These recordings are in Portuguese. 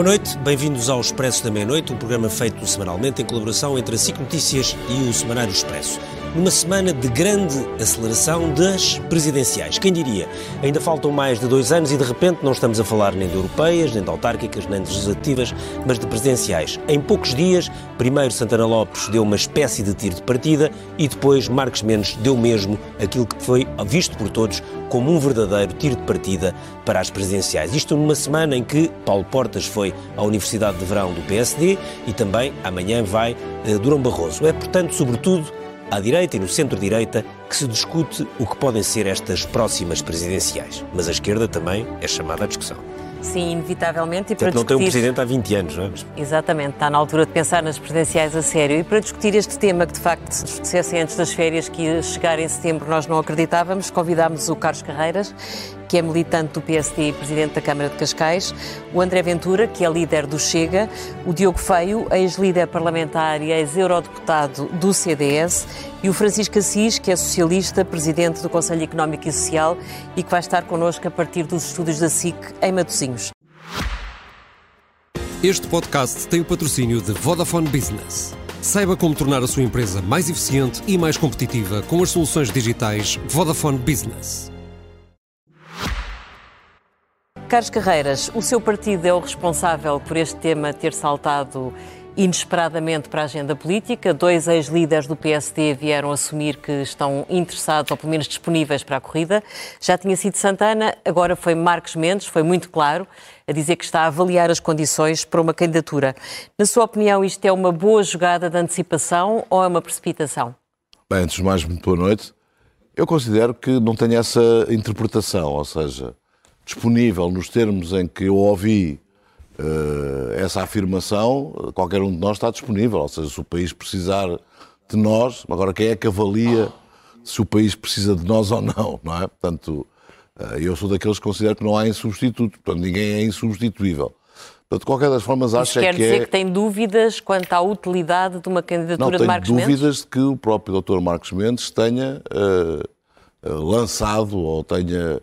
Boa noite, bem-vindos ao Expresso da Meia-Noite, um programa feito semanalmente em colaboração entre a SIC Notícias e o Semanário Expresso numa semana de grande aceleração das presidenciais. Quem diria? Ainda faltam mais de dois anos e de repente não estamos a falar nem de europeias, nem de autárquicas, nem de legislativas, mas de presidenciais. Em poucos dias, primeiro Santana Lopes deu uma espécie de tiro de partida e depois Marcos Mendes deu mesmo aquilo que foi visto por todos como um verdadeiro tiro de partida para as presidenciais. Isto numa semana em que Paulo Portas foi à Universidade de Verão do PSD e também amanhã vai uh, Durão Barroso. É, portanto, sobretudo, à direita e no centro-direita que se discute o que podem ser estas próximas presidenciais. Mas a esquerda também é chamada à discussão. Sim, inevitavelmente. E para não discutir... tem um presidente há 20 anos, não é? Exatamente, está na altura de pensar nas presidenciais a sério. E para discutir este tema, que de facto, se dissessem antes das férias que ia chegar em setembro, nós não acreditávamos, convidámos o Carlos Carreiras, que é militante do PSD e presidente da Câmara de Cascais, o André Ventura, que é líder do Chega, o Diogo Feio, ex-líder parlamentar e ex-eurodeputado do CDS, e o Francisco Assis, que é socialista, presidente do Conselho Económico e Social e que vai estar connosco a partir dos estúdios da SIC em Matosinhos. Este podcast tem o patrocínio de Vodafone Business. Saiba como tornar a sua empresa mais eficiente e mais competitiva com as soluções digitais Vodafone Business. Carlos Carreiras, o seu partido é o responsável por este tema ter saltado inesperadamente para a agenda política. Dois ex-líderes do PSD vieram assumir que estão interessados, ou pelo menos disponíveis para a corrida. Já tinha sido Santana, agora foi Marcos Mendes, foi muito claro, a dizer que está a avaliar as condições para uma candidatura. Na sua opinião, isto é uma boa jogada de antecipação ou é uma precipitação? Bem, antes de mais, muito boa noite. Eu considero que não tenho essa interpretação, ou seja, disponível nos termos em que eu ouvi uh, essa afirmação, qualquer um de nós está disponível. Ou seja, se o país precisar de nós, agora quem é que avalia se o país precisa de nós ou não, não é? Portanto, uh, eu sou daqueles que considero que não há insubstituto, portanto, ninguém é insubstituível. Portanto, de qualquer das formas, acho Isso quer que dizer é... que tem dúvidas quanto à utilidade de uma candidatura não, de Marcos Mendes? Não, tenho dúvidas de que o próprio Dr. Marcos Mendes tenha uh, lançado ou tenha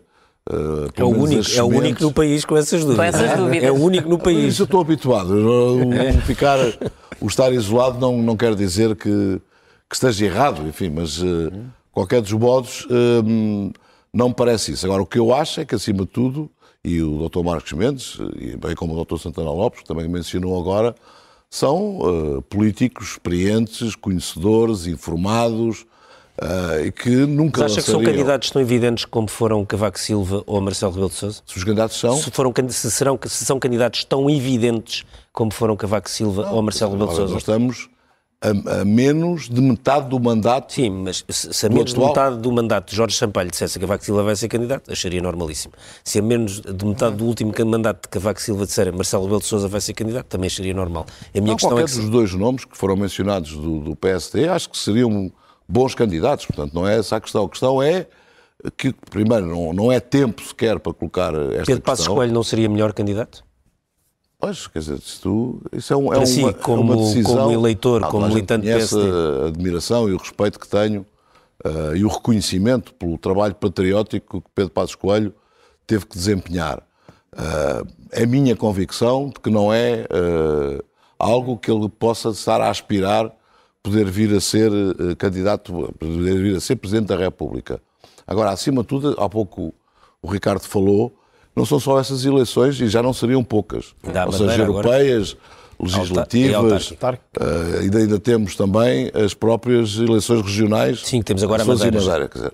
Uh, é, o único, é o único no país com essas dúvidas. Com essas dúvidas. É o único no país. Isso eu estou habituado. O, ficar, o estar isolado não, não quer dizer que, que esteja errado, enfim, mas uh, qualquer dos modos uh, não me parece isso. Agora, o que eu acho é que, acima de tudo, e o Dr. Marcos Mendes, e bem como o Dr. Santana Lopes, que também mencionou agora, são políticos experientes, conhecedores, informados, Uh, e que nunca Mas acha que são candidatos tão evidentes como foram Cavaco Silva ou Marcelo Rebelo de Sousa? Se os candidatos são... Se, foram, se, serão, se são candidatos tão evidentes como foram Cavaco Silva não, ou Marcelo Rebelo de Sousa? Nós estamos a, a, menos de metade do mandato Sim, mas se a menos atual... de metade do mandato de Jorge Sampaio dissesse que Cavaco Silva vai ser candidato, acharia normalíssimo. Se a menos de metade do último mandato de Cavaco Silva disser Marcelo Rebelo de Sousa vai ser candidato, também acharia normal. A minha não, questão qualquer é que... dos dois nomes que foram mencionados do, do PSD, acho que seriam bons candidatos. Portanto, não é essa a questão. A questão é que, primeiro, não, não é tempo sequer para colocar esta Pedro questão. Passos Coelho não seria melhor candidato? Pois, quer dizer, isso, isso é, um, é, si, uma, como, é uma decisão... Como eleitor, como militante PSD. a admiração e o respeito que tenho uh, e o reconhecimento pelo trabalho patriótico que Pedro Passos Coelho teve que desempenhar. Uh, é minha convicção de que não é uh, algo que ele possa estar a aspirar poder vir a ser uh, candidato, poder vir a ser Presidente da República. Agora, acima de tudo, há pouco o Ricardo falou, não são só essas eleições e já não seriam poucas. Ou seja, europeias, legislativas, uh, ainda, ainda temos também as próprias eleições regionais. Sim, temos agora a Madeira. Madeira quer dizer,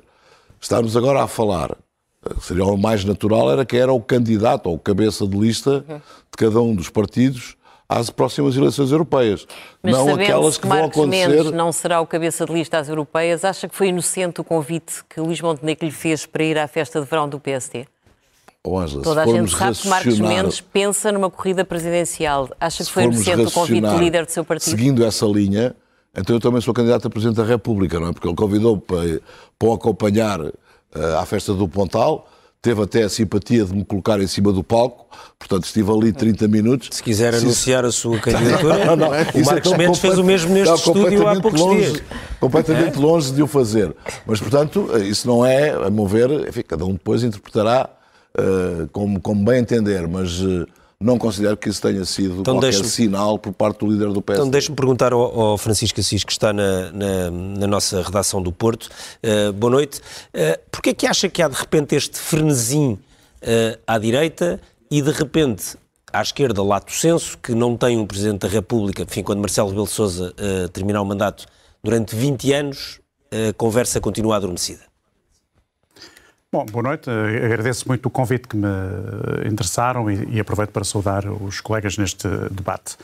estamos agora a falar, uh, seria o mais natural, era que era o candidato ou cabeça de lista de cada um dos partidos às próximas eleições europeias. Mas não aquelas que, vão acontecer. Mendes não será o cabeça de lista às europeias, acha que foi inocente o convite que Luís Montenegro lhe fez para ir à festa de verão do PSD? Oh, Angela, Toda a gente sabe que Marcos Mendes pensa numa corrida presidencial. Acha que foi inocente o convite do líder do seu partido? Seguindo essa linha, então eu também sou candidato a Presidente da República, não é? Porque ele convidou para, para acompanhar uh, à festa do Pontal teve até a simpatia de me colocar em cima do palco, portanto estive ali 30 minutos. Se quiser Se anunciar isso... a sua candidatura, não, não, o é Marcos é Mendes fez o mesmo neste não, estúdio há poucos longe, dias. Completamente é? longe de o fazer. Mas, portanto, isso não é, a meu ver, enfim, cada um depois interpretará uh, como, como bem entender, mas uh, não considero que isso tenha sido então qualquer sinal por parte do líder do PS. Então deixe-me perguntar ao, ao, Francisco Assis, que está na, na, na nossa redação do Porto. Uh, boa noite. Uh, Porquê é que acha que há de repente este frenesim uh, à direita e de repente à esquerda, lato senso, que não tem um Presidente da República, enfim, quando Marcelo Rebelo Sousa uh, terminar o mandato durante 20 anos, a conversa continua adormecida? Bom, boa noite. Agradeço muito o convite que me interessaram e, e aproveito para saudar os colegas neste debate.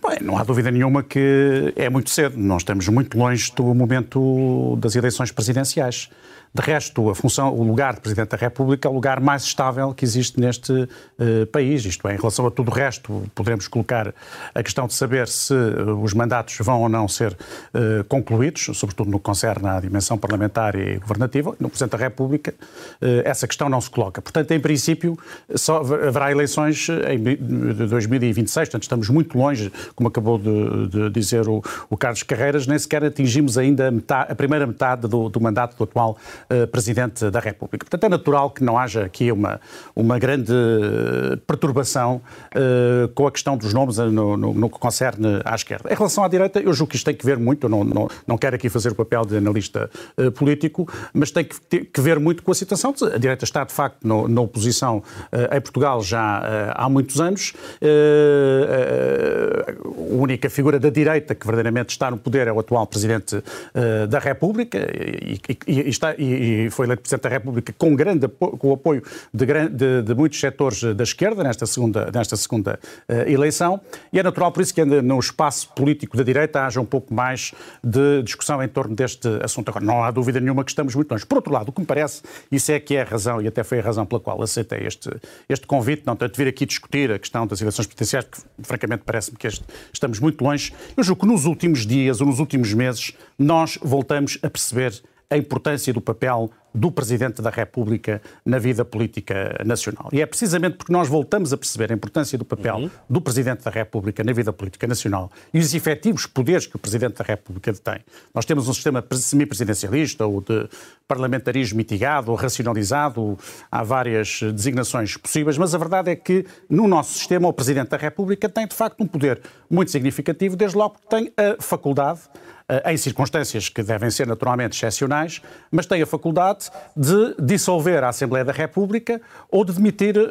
Bom, não há dúvida nenhuma que é muito cedo. Nós estamos muito longe do momento das eleições presidenciais. De resto, a função, o lugar de Presidente da República é o lugar mais estável que existe neste uh, país. Isto é, em relação a tudo o resto, poderemos colocar a questão de saber se uh, os mandatos vão ou não ser uh, concluídos, sobretudo no que concerne à dimensão parlamentar e governativa. No Presidente da República, essa questão não se coloca. Portanto, em princípio, só haverá eleições em 2026, portanto, estamos muito longe, como acabou de, de dizer o, o, Carlos Carreiras, nem sequer atingimos ainda a, metade, a primeira metade do, do mandato do atual uh, Presidente da República. Portanto, é natural que não haja aqui uma, uma grande perturbação uh, com a questão dos nomes no, no, no, que concerne à esquerda. Em relação à direita, eu julgo que isto tem que ver muito, eu não, não, não quero aqui fazer o papel de analista uh, político, mas tem que, ter, que, ver muito com a situação. A direita está, de facto, no, na oposição em Portugal já há muitos anos. a única figura da direita que verdadeiramente está no poder é o atual Presidente da República e, e, e, está, e e foi eleito Presidente da República com, grande com o apoio de, de, de, muitos setores da esquerda nesta segunda, nesta segunda uh, eleição, e é natural por isso que no espaço político da direita haja um pouco mais de discussão em torno deste assunto. Agora, não há dúvida nenhuma que estamos muito longe. Por outro lado, o que me parece, isso é que é a razão, e até foi a razão pela qual aceitei este, este convite, não tanto vir aqui discutir a questão das eleições presidenciais, porque francamente parece-me que este, estamos muito longe. Eu julgo que nos últimos dias ou nos últimos meses nós voltamos a perceber a importância do papel do Presidente da República na vida política nacional. E é precisamente porque nós voltamos a perceber a importância do papel uhum. do Presidente da República na vida política nacional e os efetivos poderes que o Presidente da República tem. Nós temos um sistema semipresidencialista ou de parlamentarismo mitigado ou racionalizado, há várias designações possíveis, mas a verdade é que no nosso sistema o Presidente da República tem de facto um poder muito significativo, desde logo que tem a faculdade em circunstâncias que devem ser naturalmente excepcionais, mas tem a faculdade de dissolver a Assembleia da República ou de demitir uh,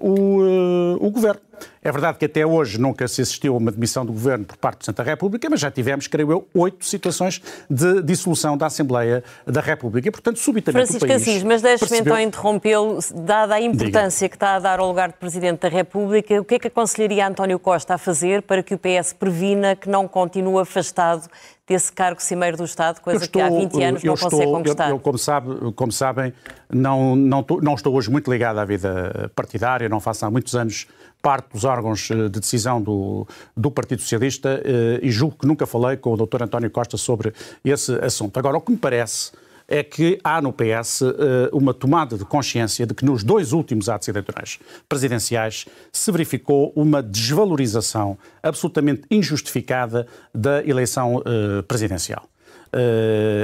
o, uh, o governo. É verdade que até hoje nunca se assistiu a uma demissão do governo por parte do Presidente da República, mas já tivemos, creio eu, oito situações de dissolução da Assembleia da República. E, portanto, subitamente Francisco o país... Assis, mas deixe-me percebeu... então interrompê-lo, dada a importância Diga. que está a dar ao lugar de Presidente da República, o que é que aconselharia António Costa a fazer para que o PS previna que não continue afastado desse cargo cimeiro do Estado, coisa estou, que há 20 anos não estou, consegue conquistar? Eu, eu, como, sabe, como, sabem, não, não, não estou hoje muito ligado à vida partidária, não faço há muitos anos parte dos órgãos eh, de decisão do, do Partido Socialista eh, e julgo que nunca falei com o Dr. António Costa sobre esse assunto. Agora, o que me parece é que há no PS eh, uma tomada de consciência de que nos dois últimos atos eleitorais presidenciais se verificou uma desvalorização absolutamente injustificada da eleição presidencial.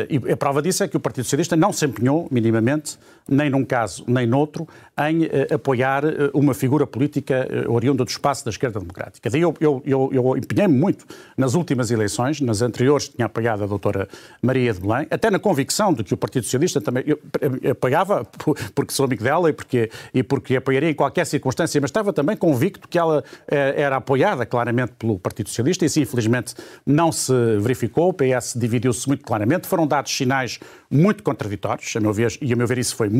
E a prova disso é que o Partido Socialista não se empenhou minimamente, nem num caso nem noutro, em uh, apoiar uh, uma figura política oriunda do espaço da esquerda democrática. Daí eu, eu, eu, eu empenhei-me muito nas últimas eleições, nas anteriores tinha apoiado a doutora Maria de Belém, até na convicção de que o Partido Socialista também eu, apoiava, porque sou amigo dela e porque, e porque apoiaria em qualquer circunstância, mas estava também convicto que ela era apoiada claramente pelo Partido Socialista e isso infelizmente não se verificou, o PS dividiu-se muito claramente. Foram dados sinais muito contraditórios, a meu ver, e a meu ver isso foi muito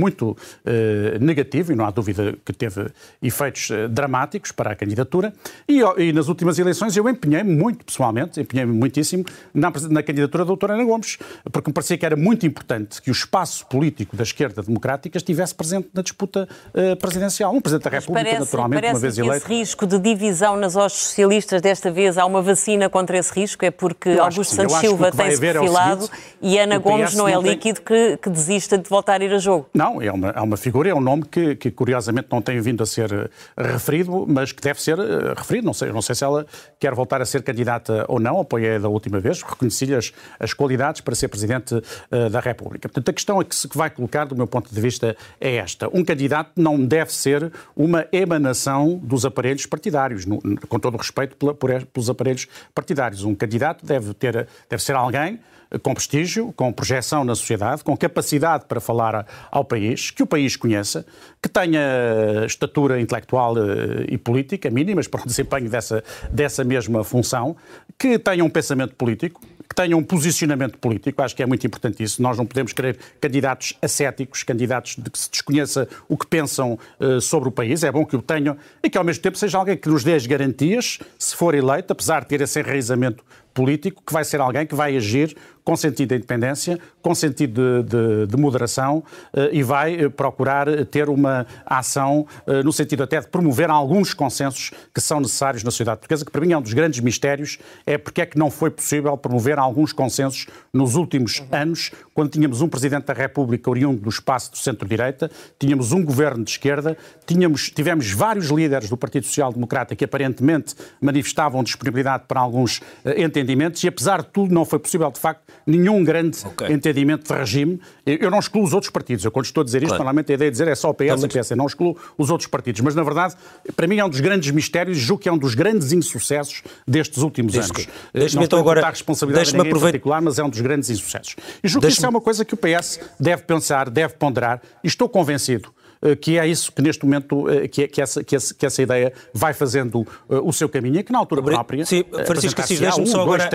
eh, negativo, e não há dúvida que teve efeitos eh, dramáticos para a candidatura. E, e, nas últimas eleições eu empenhei-me muito, pessoalmente, empenhei-me muitíssimo na, na candidatura da doutora Ana Gomes, porque me parecia que era muito importante que o espaço político da esquerda democrática estivesse presente na disputa eh, presidencial. Um Presidente da República, parece, naturalmente, parece uma vez eleito. esse risco de divisão nas hostes socialistas, desta vez há uma vacina contra esse risco? É porque Augusto Santos Silva tem-se perfilado lado e Ana Gomes não é líquido tem... que, que, desista de voltar a ir a jogo. Não, é uma, é uma figura, é um nome que, que curiosamente não tem vindo a ser eh, referido, mas que deve ser uh, referido. Não sei, não sei se ela quer voltar a ser candidata ou não, apoiei da última vez, reconheci-lhe as, as qualidades para ser Presidente uh, da República. Portanto, a questão é que se vai colocar, do meu ponto de vista, é esta. Um candidato não deve ser uma emanação dos aparelhos partidários, no, com todo o respeito pela, por, pelos aparelhos partidários. Um candidato deve, ter, deve ser alguém com prestígio, com projeção na sociedade, com capacidade para falar ao país, que o país conheça, que tenha estatura intelectual eh, e política mínimas para o desempenho dessa, dessa mesma função, que tenha um pensamento político, que tenha um posicionamento político, acho que é muito importante isso. Nós não podemos querer candidatos ascéticos, candidatos de que se desconheça o que pensam uh, sobre o país. É bom que o tenham e que ao mesmo tempo seja alguém que nos dê as garantias, se for eleito, apesar de ter esse enraizamento político, que vai ser alguém que vai agir com sentido de independência, com sentido de, de, de moderação eh, e vai eh, procurar ter uma ação eh, no sentido até de promover alguns consensos que são necessários na sociedade portuguesa, que para mim é um dos grandes mistérios, é porque é que não foi possível promover alguns consensos nos últimos uhum. anos, quando tínhamos um Presidente da República oriundo do espaço do centro-direita, tínhamos um governo de esquerda, tínhamos, tivemos vários líderes do Partido Social Democrata que aparentemente manifestavam disponibilidade para alguns entendimentos e apesar de tudo não foi possível, de facto, nenhum grande okay. entendimento de regime. Eu não excluo os outros partidos. Eu, quando estou a dizer isto, claro. normalmente a ideia de dizer é só o PS e o PS. Eu não excluo os outros partidos. Mas, na verdade, para mim é um dos grandes mistérios e julgo que é um dos grandes insucessos destes últimos anos. Deixe-me então agora... a responsabilidade deixe aproveitar... particular, mas é um dos grandes insucessos. E julgo que isso é uma coisa que o PS deve pensar, deve ponderar, e estou convencido eh, que é isso que neste momento, eh, que, é, que, essa, que, essa, que essa ideia vai fazendo eh, o seu caminho e que na altura própria... Sim, Francisco Assis, deixe-me só, agora,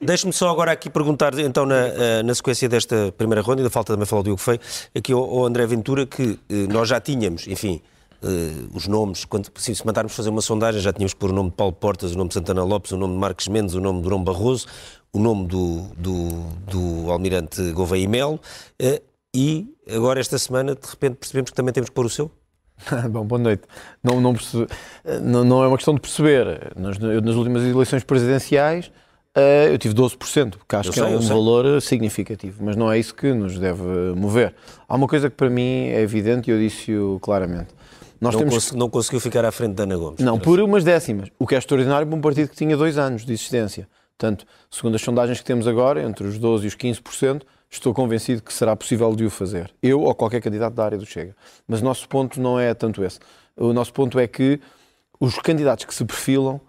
deixe só agora aqui perguntar, então, na, na sequência desta primeira ronda, ainda falta também falar do Diogo Feio, aqui ao, ao André Ventura, que nós já tínhamos, enfim... Uh, os nomes, quando, se, se mandarmos fazer uma sondagem, já tínhamos que pôr o nome de Paulo Portas, o nome de Santana Lopes, o nome de Marques Mendes, o nome de Durão Barroso, o nome do, do, do Almirante Gouveia e Melo. Uh, e agora, esta semana, de repente percebemos que também temos que pôr o seu? Bom, boa noite. Não, não, não, não, é uma questão de perceber. Nas, nas últimas eleições presidenciais uh, eu tive 12%, que acho eu que é sei, é um valor significativo, mas não é isso que nos deve mover. Há uma coisa que para mim é evidente e eu disse-o claramente. Nós não, temos... cons não conseguiu ficar à frente da Ana Gomes. Não, por umas décimas, o que é extraordinário para um partido que tinha dois anos de existência. Portanto, segundo as sondagens que temos agora, entre os 12% e os 15%, estou convencido que será possível de o fazer. Eu ou qualquer candidato da área do Chega. Mas o nosso ponto não é tanto esse. O nosso ponto é que os candidatos que se perfilam,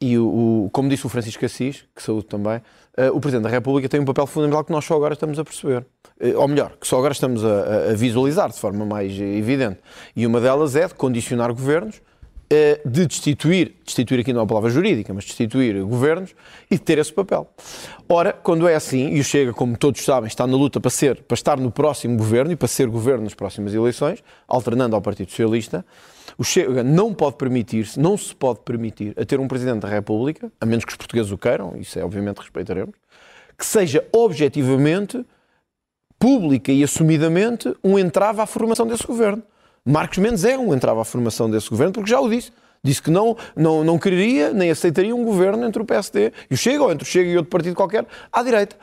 e o, o como disse o Francisco Assis, que saúde também, uh, o Presidente da República tem um papel fundamental que nós só agora estamos a perceber. Uh, ou melhor, que só agora estamos a, a visualizar de forma mais evidente. E uma delas é de condicionar governos de destituir, destituir aqui não é uma palavra jurídica, mas destituir governos e de ter esse papel. Ora, quando é assim, e o Chega, como todos sabem, está na luta para, ser, para estar no próximo governo e para ser governo nas próximas eleições, alternando ao Partido Socialista, o Chega não pode permitir-se, não se pode permitir a ter um Presidente da República, a menos que os portugueses o queiram, isso é obviamente respeitaremos, que seja objetivamente, pública e assumidamente, um entrave à formação desse governo. Marcos Mendes é um entrava à formação desse governo, porque já o disse. Disse que não, não, não quereria nem aceitaria um governo entre o PSD e o Chega, ou entre o Chega e outro partido qualquer, à direita.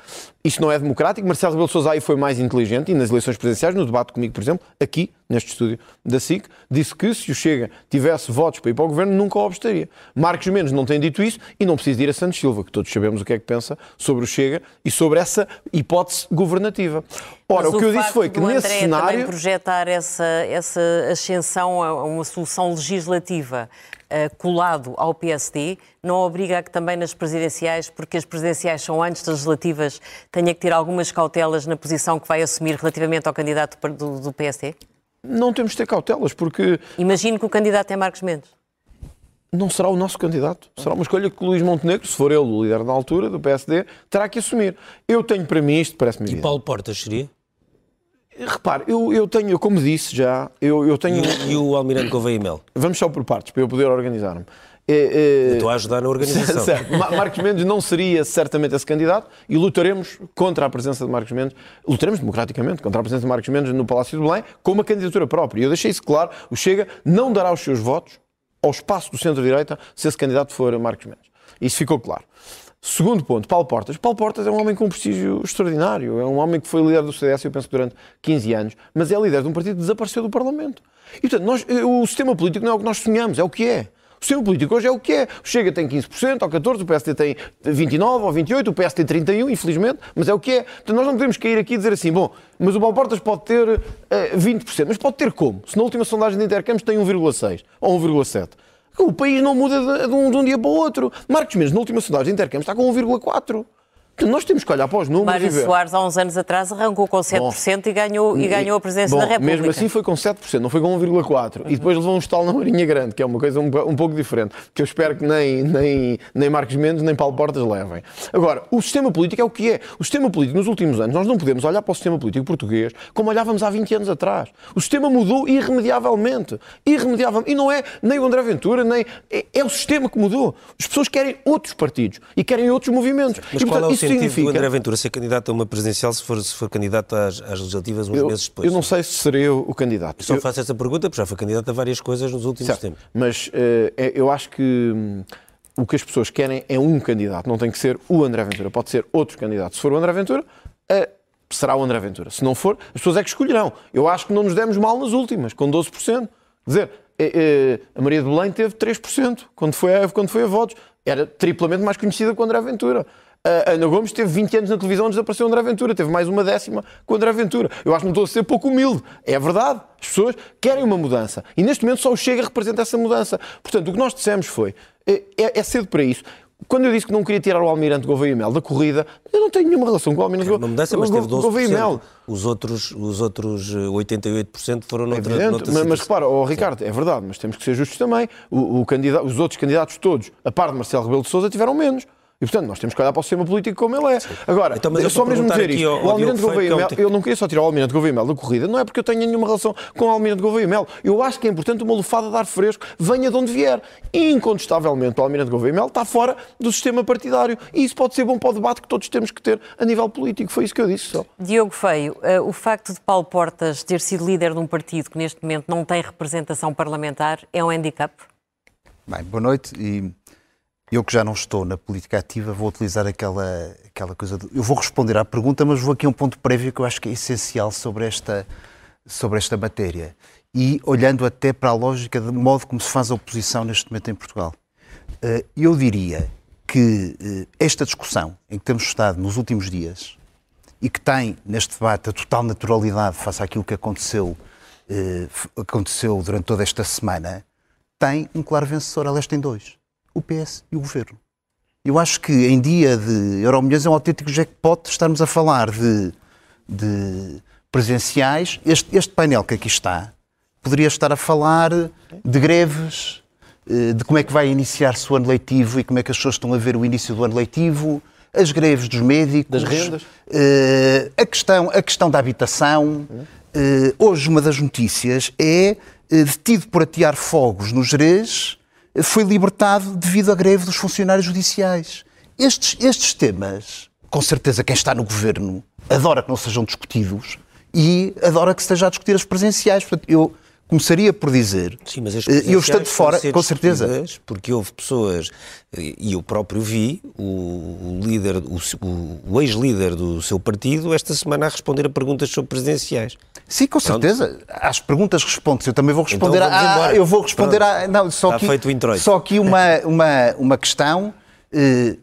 Isto não é democrático. Marcelo Rebelo de Sousa aí foi mais inteligente e nas eleições presidenciais, no debate comigo, por exemplo, aqui, neste estúdio da SIC, disse que se o Chega tivesse votos para ir para o governo, nunca o obstaria. Marcos Mendes não tem dito isso e não precisa ir a Santos Silva, que todos sabemos o que é que pensa sobre o Chega e sobre essa hipótese governativa. Ora, Mas o que eu disse foi que nesse André cenário. Projetar essa, essa ascensão a uma solução legislativa colado ao PSD não obriga a que também nas presidenciais, porque as presidenciais são antes das legislativas, tenha que ter algumas cautelas na posição que vai assumir relativamente ao candidato do, do PSD? Não temos de ter cautelas, porque. Imagino que o candidato é Marcos Mendes. Não será o nosso candidato. Será uma escolha que o Luís Montenegro, se for ele o líder na altura do PSD, terá que assumir. Eu tenho para mim isto, parece-me E Paulo Portas seria? Repare, eu, eu tenho, como disse já, eu, eu tenho. E, e o Almirante Gouveia Mel? Vamos só por partes, para eu poder organizar-me. É, é... Estou a ajudar na organização. certo. Marcos Mendes não seria certamente esse candidato e lutaremos contra a presença de Marcos Mendes, lutaremos democraticamente contra a presença de Marcos Mendes no Palácio de Belém com uma candidatura própria. Eu deixei isso claro, o Chega não dará os seus votos ao espaço do centro-direita se esse candidato for Marcos Mendes. Isso ficou claro. Segundo ponto, Paulo Portas. Paulo Portas é um homem com um prestígio extraordinário. É um homem que foi líder do CDS, eu penso, durante 15 anos, mas é líder de um partido que desapareceu do Parlamento. E, portanto, nós, o sistema político não é o que nós sonhamos, é o que é. O sistema político hoje é o que é. O Chega tem 15% ou 14%, o PSD tem 29% ou 28%, o PS tem 31%, infelizmente, mas é o que é. Portanto, nós não podemos cair aqui e dizer assim, bom, mas o Paulo Portas pode ter uh, 20%. Mas pode ter como? Se na última sondagem de intercâmbios tem 1,6% ou 1,7%. O país não muda de, de, um, de, um, dia para o outro. Marcos Mendes, na última sondagem de intercâmbio, está com 1,4%. Nós temos que olhar para os números Mário e ver. Soares, há uns anos atrás, arrancou com 7% Bom, e, ganhou, e ganhou a presidência bom, da República. Mesmo assim foi com 7%, não foi com 1,4%. Uhum. E depois levou um estalo na Marinha Grande, que é uma coisa um, um, pouco diferente, que eu espero que nem, nem, nem Marcos Mendes nem Paulo Portas levem. Agora, o sistema político é o que é. O sistema político, nos últimos anos, nós não podemos olhar para o sistema político português como olhávamos há 20 anos atrás. O sistema mudou irremediavelmente. Irremediavelmente. E não é nem o André Ventura, nem... É, é o sistema que mudou. As pessoas querem outros partidos e querem outros movimentos. Mas e, portanto, qual é o isso sentido significa... do André Ventura ser candidato a uma presidencial se for, se for candidato às, às legislativas uns eu, meses depois? Eu não sei se serei eu o candidato. Só eu... faço essa pergunta porque já foi candidato a várias coisas nos últimos certo. tempos. Mas uh, eu acho que hum, o que as pessoas querem é um candidato, não tem que ser o André Ventura, pode ser outro candidato. Se for o André Ventura, uh, será o André Ventura. Se não for, as pessoas é que escolherão. Eu acho que não nos demos mal nas últimas, com 12%. Quer dizer, uh, a Maria de Belém teve 3% quando foi, a, quando foi a votos. Era triplamente mais conhecida que o André Ventura. A Ana Gomes teve 20 anos na televisão antes de aparecer o André Ventura, teve mais uma décima com o André Ventura. Eu acho que não estou a ser pouco humilde. É verdade. As pessoas querem uma mudança. E neste momento só o Chega representa essa mudança. Portanto, o que nós dissemos foi: é, é cedo para isso. Quando eu disse que não queria tirar o Almirante Gouveia Mel da corrida, eu não tenho nenhuma relação com o Almirante Gouveia Mel. Uma mudança, mas teve 12%. Gouveia Mel. Os outros, os outros 88% foram noutra, é noutra mas, mas repara, oh, Ricardo, é verdade, mas temos que ser justos também. O, o candidato, os outros candidatos todos, a par de Marcelo Rebelo de Sousa, tiveram menos. E, portanto, nós temos que olhar para o sistema político como ele é. Sim. Agora, então, mas eu só mesmo dizer isto, o Almirante Gouveia Mel, eu não queria só tirar o Almirante Gouveia Mel da corrida, não é porque eu tenha nenhuma relação com o Almirante Gouveia Mel. Eu acho que é importante uma lufada de ar fresco, venha de onde vier. Incontestavelmente, o Almirante Gouveia Mel está fora do sistema partidário. E isso pode ser bom para o debate que todos temos que ter a nível político. Foi isso que eu disse só. Diogo Feio, uh, o facto de Paulo Portas ter sido líder de um partido que neste momento não tem representação parlamentar é um handicap? Bem, boa noite e eu que já não estou na política ativa, vou utilizar aquela, aquela coisa. De, eu vou responder à pergunta, mas vou aqui a um ponto prévio que eu acho que é essencial sobre esta, sobre esta matéria. E olhando até para a lógica do modo como se faz a oposição neste momento em Portugal. Eh, eu diria que eh, esta discussão em que temos estado nos últimos dias e que tem neste debate a total naturalidade face àquilo que aconteceu, eh, aconteceu durante toda esta semana, tem um claro vencedor. Aliás, tem dois o PS e o Governo. Eu acho que em dia de Euromilhões é um autêntico jackpot estarmos a falar de, de presenciais. Este, este painel que aqui está poderia estar a falar de greves, eh, de como é que vai iniciar-se o ano letivo e como é que as pessoas estão a ver o início do ano letivo, as greves dos médicos, das rendas, eh, a questão, a questão da habitação. Eh, hoje uma das notícias é detido por atear fogos no Jerez foi libertado devido à greve dos funcionários judiciais. Estes, estes temas, com certeza quem está no governo adora que não sejam discutidos e adora que se esteja a discutir as presenciais. Portanto, eu começaria por dizer, Sim, mas as eh, eu estando fora, com certeza. Porque houve pessoas, e eu próprio vi, o, líder, o, o ex-líder do seu partido, esta semana a responder a perguntas sobre presidenciais. Sim, com Pronto. certeza. Às perguntas responde-se. Eu também vou então responder então, a. eu vou responder Pronto. a. Não, só Está aqui, feito o introito. Só aqui uma, uma, uma questão. Eh,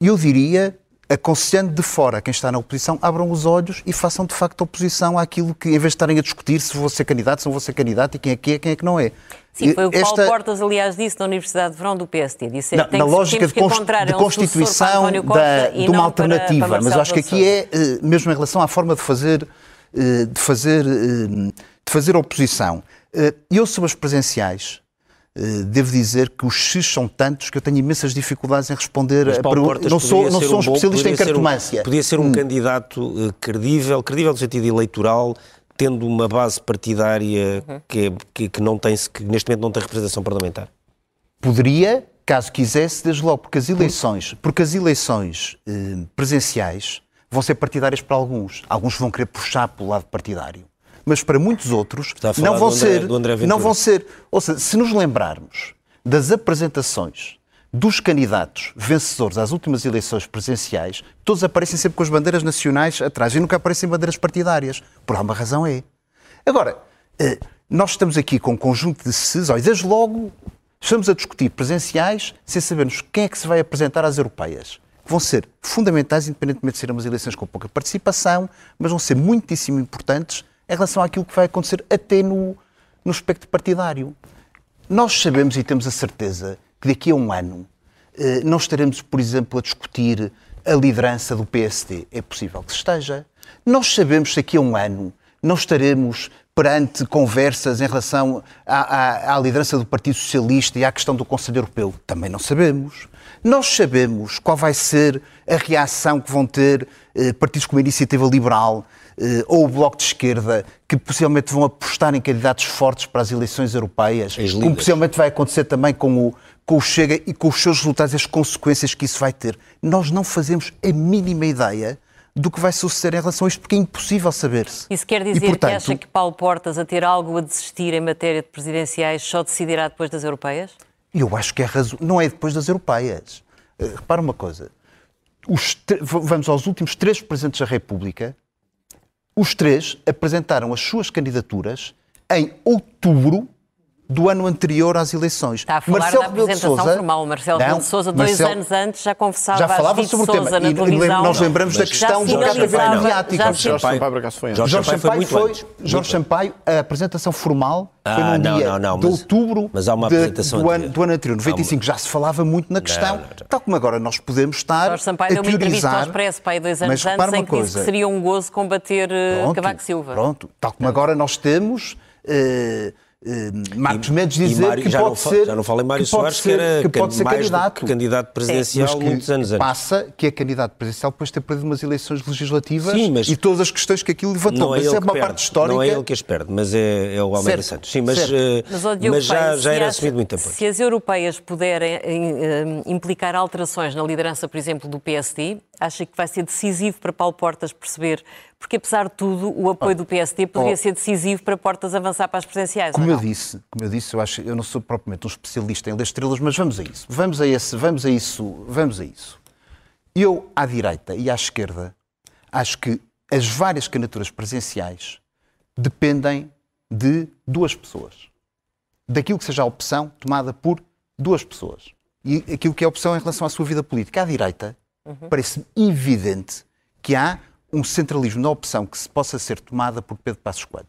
eu diria aconselhando de fora quem está na oposição, abram os olhos e façam de facto oposição àquilo que, em vez de estarem a discutir se vou ser candidato, se não vou ser candidato e quem é que é, quem é que não é. Sim, foi o que Esta... Paulo Portas, aliás, disse na Universidade de Verão do PST. Disse não, na lógica de, const... de constituição da, de uma alternativa. Para, para mas eu acho que aqui é, eh, mesmo em relação à forma de fazer, eh, de fazer, eh, de fazer oposição. Eu, sobre as presenciais, devo dizer que os X são tantos que eu tenho imensas dificuldades em responder Mas, a perguntas. Não sou, não sou um, especialista em cartomância. Um, podia ser um hum. candidato uh, credível, credível no sentido eleitoral, tendo uma base partidária uhum. que, é, que, que, não tem, que neste momento não tem representação parlamentar. Poderia, caso quisesse, desde logo, porque as eleições, porque as eleições uh, presenciais vão ser partidárias para alguns. Alguns vão querer puxar pelo lado partidário mas para muitos outros não vão, André, ser, não vão ser. Ou seja, se nos lembrarmos das apresentações dos candidatos vencedores às últimas eleições presidenciais, todos aparecem sempre com as bandeiras nacionais atrás e nunca aparecem bandeiras partidárias. Por alguma razão é. Agora, eh, nós estamos aqui com um conjunto de decisões, desde logo estamos a discutir presenciais sem sabermos quem é que se vai apresentar às europeias. Vão ser fundamentais, independentemente de serem umas eleições com pouca participação, mas vão ser muitíssimo importantes em relação àquilo que vai acontecer até no, no espectro partidário. Nós sabemos e temos a certeza que daqui a um ano eh, não estaremos, por exemplo, a discutir a liderança do PSD. É possível que esteja. Nós sabemos que daqui a um ano não estaremos perante conversas em relação à, à, à, liderança do Partido Socialista e à questão do Conselho Europeu? Também não sabemos. Nós sabemos qual vai ser a reação que vão ter eh, partidos como a Iniciativa Liberal eh, ou o Bloco de Esquerda, que possivelmente vão apostar em candidatos fortes para as eleições europeias, como possivelmente vai acontecer também com o, com o Chega e com os seus resultados e as consequências que isso vai ter. Nós não fazemos a mínima ideia do que vai suceder em relação a isto, porque é impossível saber-se. Isso quer dizer e, portanto, que acha que Paulo Portas, a ter algo a desistir em matéria de presidenciais, só decidirá depois das europeias? Eu acho que é razão. Não é depois das europeias. Uh, repara uma coisa. Vamos aos últimos três presidentes da República. Os três apresentaram as suas candidaturas em outubro do ano anterior às eleições. Está a falar Marcelo da apresentação Sousa, formal. Marcelo Rebelo de Sousa, dois Marcelo, anos antes, já confessava já falava sobre o tema. e, televisão. Nós lembramos da questão do catavento mediático. Jorge Sampaio, foi Jorge Sampaio foi, Jorge Sampaio, a apresentação formal foi ah, num dia não, não, de outubro mas há uma apresentação de, do, ano, do ano anterior. 95 já se falava muito na questão, não, tal como agora nós podemos estar Jorge Sampaio deu uma entrevista ao Expresso pai, dois anos antes em que disse que seria um gozo combater eh, Cavaco Silva. Pronto, tal como agora nós temos... Uh, Uh, Marcos e, Mendes dizer Mário, que pode não, ser. Já não falei Mário Soares, que, era que pode ser candidato. candidato presidencial é, muitos anos antes. Passa que é candidato presidencial depois de ter perdido umas eleições legislativas Sim, mas e todas as questões que aquilo levantou. Não é mas é uma perde, parte histórica. Não é ele que as perde, mas é, é o Almeida certo, Santos. Sim, mas, uh, mas, mas já, já era assumido muito tempo. Se as europeias puderem uh, implicar alterações na liderança, por exemplo, do PSD, acha que vai ser decisivo para Paulo Portas perceber, porque apesar de tudo, o apoio do PSD poderia oh, ser decisivo para Portas avançar para as presidenciais. Como eu disse, como eu disse, eu acho, eu não sou propriamente um especialista em ler estrelas, mas vamos a isso. Vamos a esse, vamos a isso, vamos a isso. Eu à direita e à esquerda acho que as várias candidaturas presidenciais dependem de duas pessoas. Daquilo que seja a opção tomada por duas pessoas. E aquilo que é a opção em relação à sua vida política. À direita, Uhum. Parece-me evidente que há um centralismo na opção que se possa ser tomada por Pedro Passos Coelho.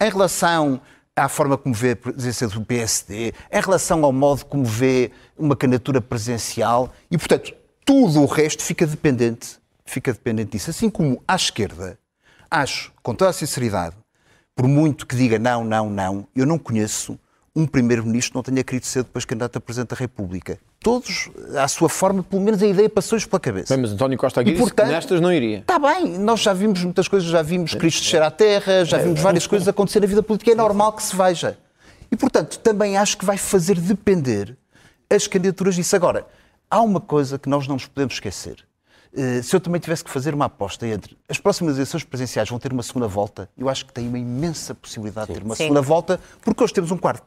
Em relação à forma como vê a presença do PSD, em relação ao modo como vê uma candidatura presidencial e, portanto, tudo o resto fica dependente, fica dependente disso. Assim como à esquerda, acho, com toda a sinceridade, por muito que diga não, não, não, eu não conheço um primeiro-ministro que não tenha querido ser depois candidato a Presidente da República. Todos, à sua forma, pelo menos a ideia passou-lhes pela cabeça. Bem, mas António Costa Aguirre disse portanto, que nestas não iria. Está bem, nós já vimos muitas coisas, já vimos Cristo descer à terra, já vimos várias coisas acontecer na vida política, é normal que se veja. E, portanto, também acho que vai fazer depender as candidaturas disso. Agora, há uma coisa que nós não nos podemos esquecer. Eh, se eu também tivesse que fazer uma aposta entre as próximas eleições presidenciais vão ter uma segunda volta, eu acho que tem uma imensa possibilidade Sim. de ter uma Sim. segunda volta, porque hoje temos um quadro,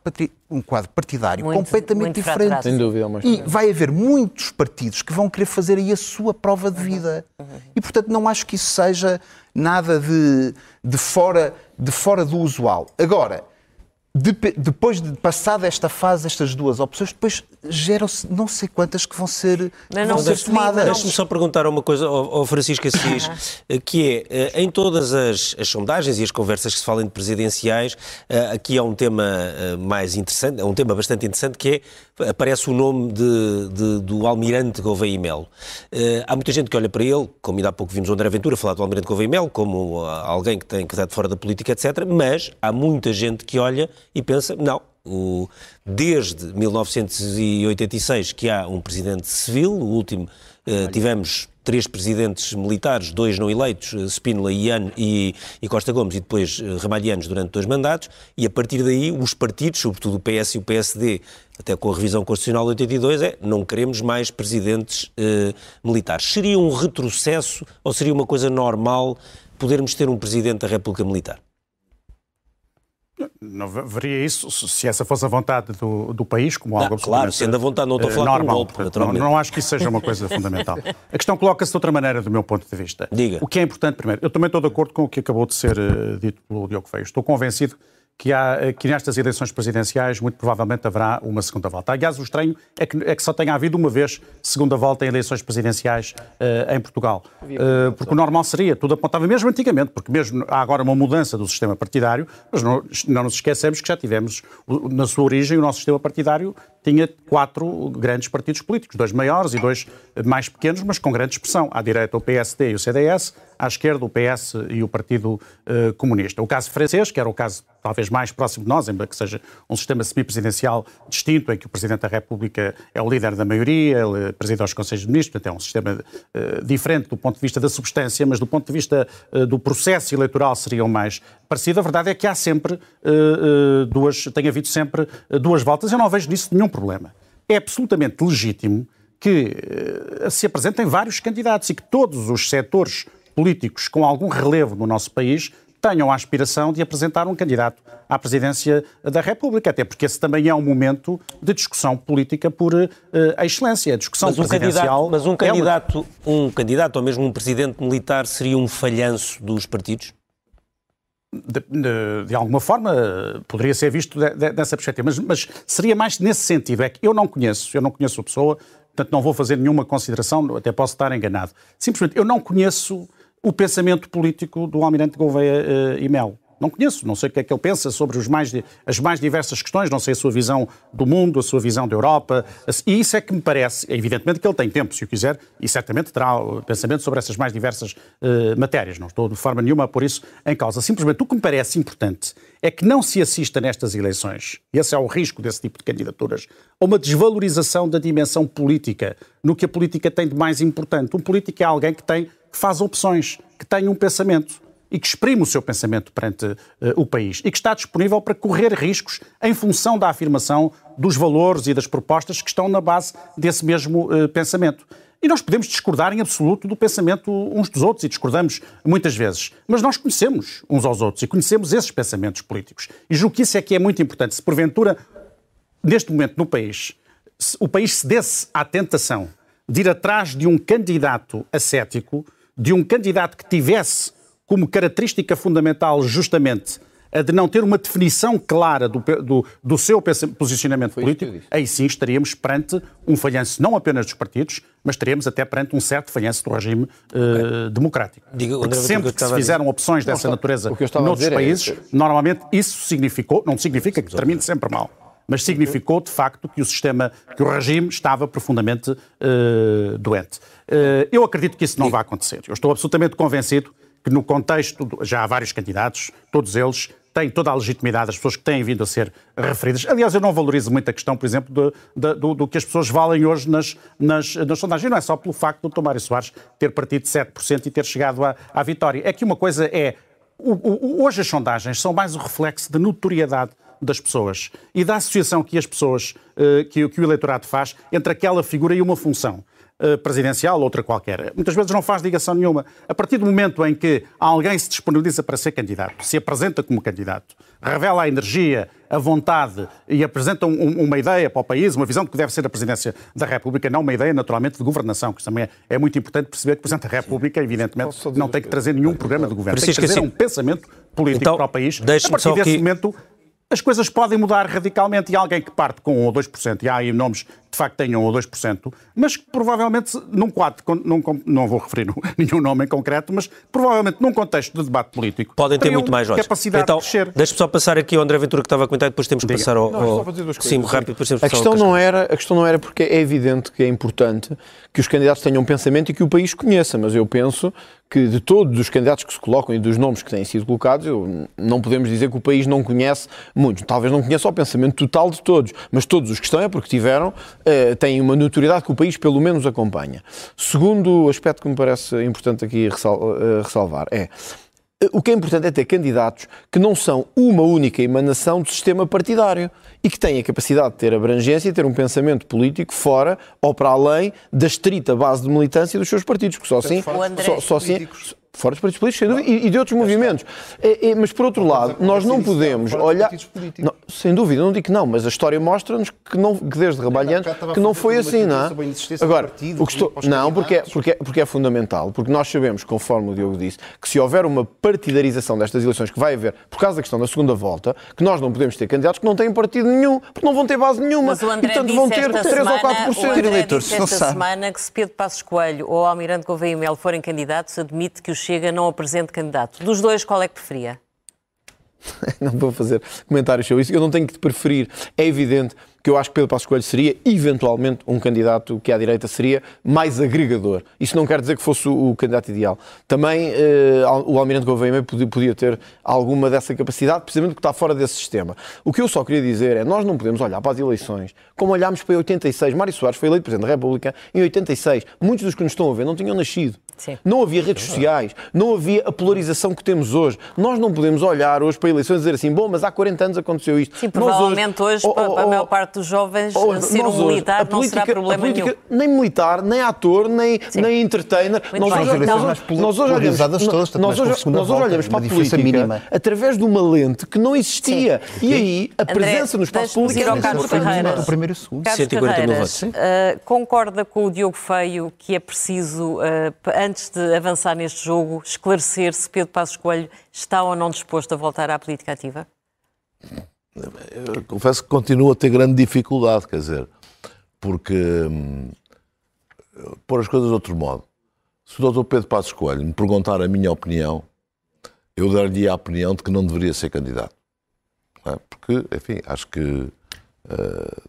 um quadro partidário muito, completamente muito diferente. Sem dúvida. Mas... E vai haver muitos partidos que vão querer fazer aí a sua prova de vida. Uhum. Uhum. E, portanto, não acho que isso seja nada de, de, fora, de fora do usual. Agora, de, depois de passada esta fase, estas duas opções, depois geram-se não sei quantas que vão ser, não, vão ser tomadas. Deixe-me só perguntar uma coisa ao, ao Francisco Assis, que é, eh, em todas as, as, sondagens e as conversas que se falam de presidenciais, eh, aqui há um tema eh, mais interessante, é um tema bastante interessante, que é, aparece o nome de, de, do almirante Gouveia Melo. Há muita gente que olha para ele, como ainda há pouco vimos o André Ventura falar do almirante Gouveia Melo, como alguém que tem que estar de fora da política, etc., mas há muita gente que olha e pensa, não, o, desde 1986 que há um presidente civil, o último uh, tivemos três presidentes militares, dois não eleitos, eh, Spínola e, e, e, Costa Gomes, e depois Ramalhianos durante dois mandatos, e a partir daí os partidos, sobretudo o PS e o PSD, até com a revisão constitucional de 82, é não queremos mais presidentes uh, militares. Seria um retrocesso ou seria uma coisa normal podermos ter um presidente da República Militar? Não veria isso se essa fosse a vontade do, do país, como não, algo Claro, sendo a vontade, não estou a falar normal, golpe, não, não, acho que isso seja uma coisa fundamental. A questão coloca-se de outra maneira, do meu ponto de vista. Diga. O que é importante, primeiro, eu também estou de acordo com o que acabou de ser uh, dito pelo Diogo Feio. Estou convencido que, há, que nestas eleições presidenciais muito provavelmente haverá uma segunda volta. Aliás, o estranho é que, é que só tenha havido uma vez segunda volta em eleições presidenciais uh, em Portugal. Uh, porque o normal seria, tudo apontava mesmo antigamente, porque mesmo há agora uma mudança do sistema partidário, mas não, não nos esquecemos que já tivemos, na sua origem, o nosso sistema partidário tinha quatro grandes partidos políticos, dois maiores e dois mais pequenos, mas com grande expressão. À direita o PSD e o CDS, à esquerda o PS e o Partido uh, Comunista. O caso francês, que era o caso talvez mais próximo de nós, embora que seja um sistema semipresidencial distinto, em que o Presidente da República é o líder da maioria, ele preside aos Conselhos de Ministros, portanto é um sistema uh, diferente do ponto de vista da substância, mas do ponto de vista uh, do processo eleitoral seria o mais parecido. A verdade é que há sempre duas, tem havido sempre duas voltas. Eu não vejo nisso nenhum problema. É absolutamente legítimo que uh, se apresentem vários candidatos e que todos os setores políticos com algum relevo no nosso país tenham a aspiração de apresentar um candidato à presidência da República, até porque esse também é um momento de discussão política por uh, excelência. A discussão mas um presidencial. Candidato, mas um candidato, é uma... um candidato ou mesmo um presidente militar seria um falhanço dos partidos? De, de, de, alguma forma poderia ser visto de, dessa perspectiva, mas, mas, seria mais nesse sentido. É que eu não conheço, eu não conheço a pessoa, portanto não vou fazer nenhuma consideração, até posso estar enganado. Simplesmente eu não conheço o pensamento político do Almirante Gouveia uh, e Mel. Não conheço, não sei o que é que ele pensa sobre mais, as mais diversas questões, não sei a sua visão do mundo, a sua visão da Europa, e isso é que me parece, evidentemente que ele tem tempo, se o quiser, e certamente terá pensamento sobre essas mais diversas uh, matérias, não estou de forma nenhuma a pôr isso em causa. Simplesmente o que me parece importante é que não se assista nestas eleições, esse é o risco desse tipo de candidaturas, a uma desvalorização da dimensão política, no que a política tem de mais importante. Um político é alguém que tem, que faz opções, que tem um pensamento e que exprime o seu pensamento perante uh, o país e que está disponível para correr riscos em função da afirmação dos valores e das propostas que estão na base desse mesmo uh, pensamento. E nós podemos discordar em absoluto do pensamento uns dos outros e discordamos muitas vezes, mas nós conhecemos uns aos outros e conhecemos esses pensamentos políticos. E julgo que isso é que é muito importante. Se porventura, neste momento no país, o país cedesse à tentação de ir atrás de um candidato ascético, de um candidato que tivesse como característica fundamental justamente a de não ter uma definição clara do, do, do seu posicionamento Foi político, aí sim estaríamos perante um falhanço não apenas dos partidos, mas estaríamos até perante um certo falhanço do regime uh, democrático. Diga, Porque sempre que, que se fizeram opções dessa não, natureza noutros é países, é... normalmente isso significou, não significa que termine sempre mal, mas significou de facto que o sistema, que o regime estava profundamente uh, doente. Uh, eu acredito que isso não vai acontecer. Eu estou absolutamente convencido que no contexto, já há vários candidatos, todos eles têm toda a legitimidade, as pessoas que têm vindo a ser referidas. Aliás, eu não valorizo muito a questão, por exemplo, de, de, do, do, que as pessoas valem hoje nas, nas, nas sondagens. Não é só pelo facto do Tomário Soares ter partido 7% e ter chegado à, à vitória. É que uma coisa é. O, o, hoje as sondagens são mais o reflexo de notoriedade das pessoas e da associação que as pessoas, eh, que, que o eleitorado faz entre aquela figura e uma função. Eh, presidencial, outra qualquer. Muitas vezes não faz ligação nenhuma. A partir do momento em que alguém se disponibiliza para ser candidato, se apresenta como candidato, revela a energia, a vontade e apresenta um, uma ideia para o país, uma visão do que deve ser a presidência da República, não uma ideia, naturalmente, de governação, que também é, é muito importante perceber que o Presidente da República, evidentemente, não tem que trazer nenhum programa de governo. Tem que trazer um pensamento político então, para o país. A partir desse que... momento, as coisas podem mudar radicalmente e alguém que parte com 1 ou 2%, e há aí nomes de facto tenham 1 ou 2%, mas que provavelmente num quadro, não, não vou referir nenhum nome em concreto, mas provavelmente num contexto de debate político, podem ter muito mais votos. capacidade então, de crescer. Deixa-me só passar aqui ao André Ventura que estava a comentar, depois temos que Diga. passar ao... Não, Sim, rápido, depois temos a questão não era A questão não era porque é evidente que é importante que os candidatos tenham um pensamento e que o país conheça, mas eu penso que de todos os candidatos que se colocam e dos nomes que têm sido colocados, eu, não podemos dizer que o país não conhece muitos. Talvez não conheça o pensamento total de todos, mas todos os que estão é porque tiveram, uh, têm uma notoriedade que o país pelo menos acompanha. Segundo aspecto que me parece importante aqui uh, ressalvar é o que é importante é ter candidatos que não são uma única emanação do sistema partidário e que têm a capacidade de ter abrangência e ter um pensamento político fora ou para além da estrita base de militância dos seus partidos, que só assim, só, só assim Fora dos partidos políticos, sem dúvida, e, e de outros movimentos. É, é, mas, por outro lado, nós não podemos olhar. Não, sem dúvida, não digo que não, mas a história mostra-nos que, não, que desde Rabalhante que não foi assim, não é? Agora, o que estou, não, porque é, porque, é, porque é fundamental, porque nós sabemos, conforme o Diogo disse, que se houver uma partidarização destas eleições que vai haver, por causa da questão da segunda volta, que nós não podemos ter candidatos que não têm partido nenhum, porque não vão ter base nenhuma. Mas o André e, portanto, vão ter 3 semana, ou 4% o André de eleitores. disse esta semana que se Pedro Passos Coelho ou Almirante Gouveia e Melo forem candidatos, admite que o Chega não apresente candidato. Dos dois, qual é que preferia? não vou fazer comentários sobre isso. Eu não tenho que te preferir. É evidente que eu acho que Pedro Passos Coelho seria, eventualmente, um candidato que à direita seria mais agregador. Isso não quer dizer que fosse o, candidato ideal. Também eh, o Almirante Gouveia podia, podia ter alguma dessa capacidade, precisamente porque está fora desse sistema. O que eu só queria dizer é nós não podemos olhar para as eleições como olhámos para 86. Mário Soares foi eleito Presidente da República em 86. Muitos dos que nos estão a ver não tinham nascido. Sim. Não havia redes sociais, não havia a polarização que temos hoje. Nós não podemos olhar hoje para eleições e dizer assim, bom, mas há 40 anos aconteceu isto. Sim, provavelmente hoje, hoje para, para a maior parte dos jovens, ser um militar hoje, não será problema política, nenhum. Nem militar, nem ator, nem, nem entertainer. Muito nós hoje, Então, nós, nós hoje olhamos, todas, nós hoje, nós hoje olhamos para a política mínima. através de uma lente que não existia. E aí, a André, presença no espaço público ir ao é Carlos muito Carreiras. O primeiro e o segundo. Carlos 140 mil Carreiras, votos, sim. uh, concorda com o Diogo Feio que é preciso, uh, antes de avançar neste jogo, esclarecer se Pedro Passos Coelho está ou não disposto a voltar à política ativa? Eu confesso que continuo a ter grande dificuldade, quer dizer, porque, hum, pôr as coisas de outro modo, se o Dr. Pedro Passos Coelho me perguntar a minha opinião, eu dar-lhe a opinião de que não deveria ser candidato. É? Porque, enfim, acho que eh,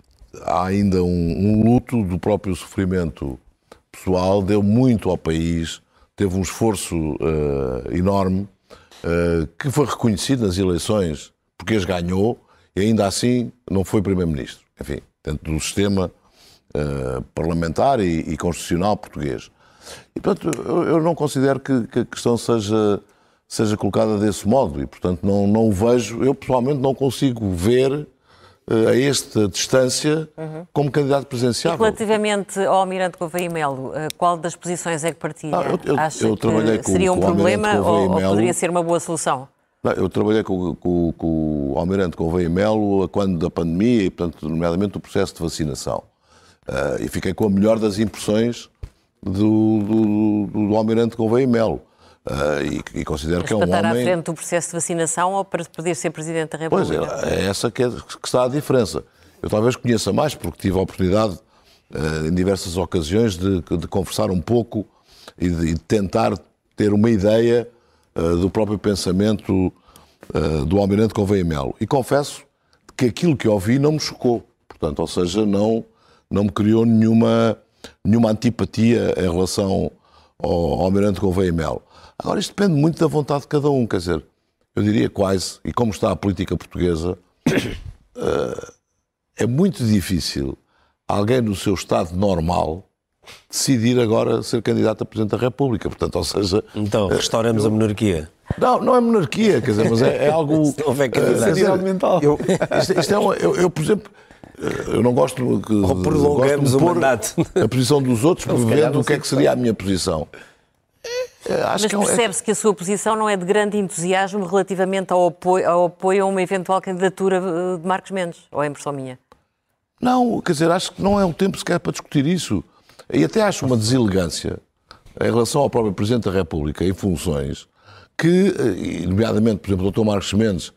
há ainda um, um luto do próprio sofrimento pessoal, deu muito ao país, teve um esforço eh, enorme, eh, que foi reconhecido nas eleições, porque as ganhou, e ainda assim não foi Primeiro-Ministro. Enfim, dentro do sistema eh, parlamentar e, e constitucional português. E, portanto, eu, eu não considero que, que a questão seja, seja colocada desse modo, e, portanto, não, não vejo, eu pessoalmente não consigo ver a esta distância como candidato presidenciável. Relativamente ao Almirante Gouveia e Melo, uh, qual das posições é que partilha? Ah, eu- eu- Acha eu trabalhei que com- seria um com problema e ou, ou poderia ser uma boa solução? Não, Eu trabalhei com, com- com o Almirante Gouveia e Melo a quando da pandemia e, portanto, nomeadamente o processo de vacinação. Ah, e fiquei com a melhor das impressões do, do, do Almirante Gouveia e Melo. Ah, e, e considero que é para um estar à homem... frente do processo de vacinação ou para poder ser Presidente da Pois República? é, é essa que, é, que está a diferença. Eu talvez conheça mais, porque tive a oportunidade, eh, em diversas ocasiões, de, de conversar um pouco e de, e de tentar ter uma ideia eh, do próprio pensamento do Almirante Gouveia Melo. E confesso que aquilo que ouvi não me chocou. Portanto, ou seja, não, não me criou nenhuma, nenhuma antipatia em relação ao, ao Almirante Gouveia e Melo. Agora, isto depende muito da vontade de cada um, quer dizer, eu diria quase, e como está a política portuguesa, eh, é muito difícil alguém no seu estado normal decidir agora ser candidato a Presidente da República. Portanto, ou seja, Então, restauramos a monarquia. não, não é monarquia, quer dizer, mas é, é algo. Se houver eh, candidato. dizer, mental. eu, isto, isto é uma, eu, eu, por exemplo, eh, eu não gosto que, Ou prolongamos gosto de o mandato. a posição dos outros, prevendo o que é que seria a minha posição. Eh, Acho Mas que é é- percebe-se que a sua posição não é de grande entusiasmo relativamente ao apoio, ao apoio a uma eventual candidatura eh, de Marcos Mendes, ou é impressão minha? Não, quer dizer, acho que não é o tempo sequer para discutir isso. E até acho uma deselegância em relação ao próprio Presidente da República em funções que, eh, nomeadamente, por exemplo, o Dr. Marcos Mendes,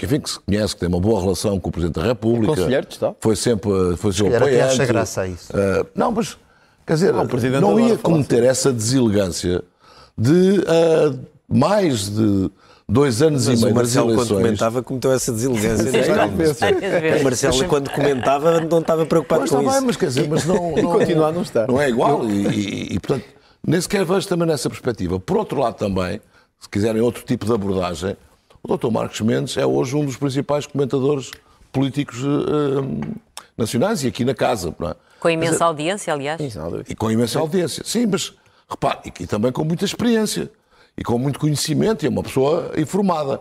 que enfim, que se conhece, que tem uma boa relação com o Presidente da República. conselheiro de Estado. Foi sempre foi seu até apoiante. acha graça a isso. Eh, não, mas, quer dizer, o não adora ia cometer essa deselegância de eh, mais de dois anos Mas e o meio das Marcelo, quando eleições. comentava, cometeu essa deselegância. Várias O. Marcelo, quando comentava, não estava preocupado Pois com está isso. bem, mas quer dizer, mas não, não, continua a não estar. Não é igual e, e- e, portanto, nem sequer vejo também nessa perspectiva. Por outro lado também, se quiserem outro tipo de abordagem, o Dr. Marcos Mendes é hoje um dos principais comentadores políticos eh, eh, nacionais e aqui na casa. É? Com imensa audiência, aliás. E com imensa audiência. Sim, mas repare, e, e também com muita experiência e com muito conhecimento, e é uma pessoa informada.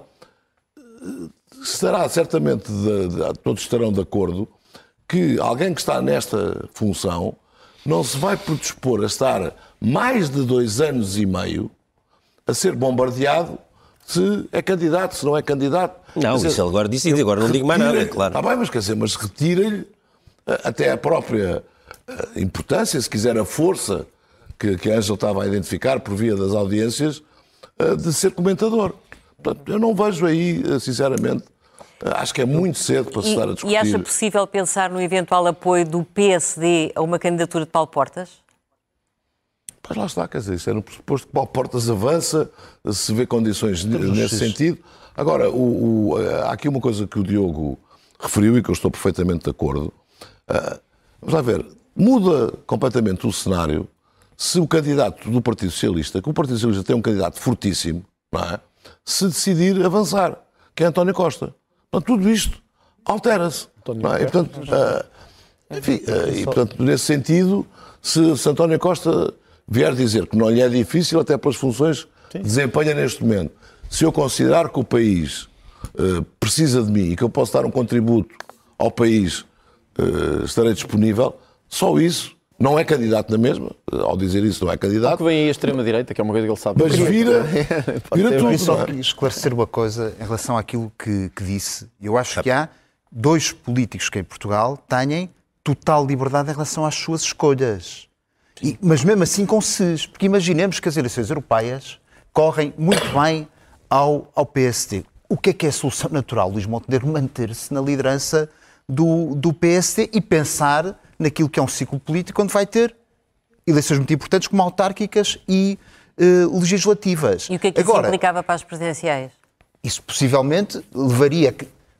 Estará certamente, de- de- todos estarão de acordo, que alguém que está nesta função não se vai predispor a estar mais de dois anos e meio a ser bombardeado se é candidato, se não é candidato. Não, dizer, isso ele agora disse e agora não digo mais nada, claro. Está bem, mas quer dizer, mas retira-lhe eh, até a própria eh, importância, se quiser a força que, que a Ângela estava a identificar por via das audiências, eh, de ser comentador. Portanto, eu não vejo aí, sinceramente, Acho que é muito cedo para se estar a discutir. E acha possível pensar no eventual apoio do PSD a uma candidatura de Paulo Portas? Pois lá está, quer dizer, isso era um pressuposto que Paulo Portas avança, se vê condições nesse sentido. Agora, o, o, há aqui uma coisa que o Diogo referiu e que eu estou perfeitamente de acordo. Uh, vamos lá ver, muda completamente o cenário se o candidato do Partido Socialista, que o Partido Socialista tem um candidato fortíssimo, é? se decidir avançar, que é António Costa. Portanto, tudo isto altera-se. É? E, portanto, uh, enfim, uh, e, portanto, nesse sentido, se, se, António Costa vier dizer que não lhe é difícil, até pelas funções que desempenha neste momento, se eu considerar que o país uh, precisa de mim e que eu posso dar um contributo ao país, estarei disponível, só isso não é candidato na mesma, ao dizer isso não é candidato. que vem aí a extrema-direita, que é uma coisa que ele sabe. Mas vira, vira tudo. Eu só queria esclarecer uma coisa em relação àquilo que, que disse. Eu acho que há dois políticos que em Portugal têm total liberdade em relação às suas escolhas. E, mas mesmo assim com SES. Porque imaginemos que as eleições europeias correm muito bem ao, ao PSD. O que é que é a solução natural, Luís Montenegro? Manter-se na liderança do, do PSD e pensar naquilo que é um ciclo político onde vai ter eleições muito importantes como autárquicas e uh, legislativas. E o que é que Agora, isso implicava para as presidenciais? Isso possivelmente levaria,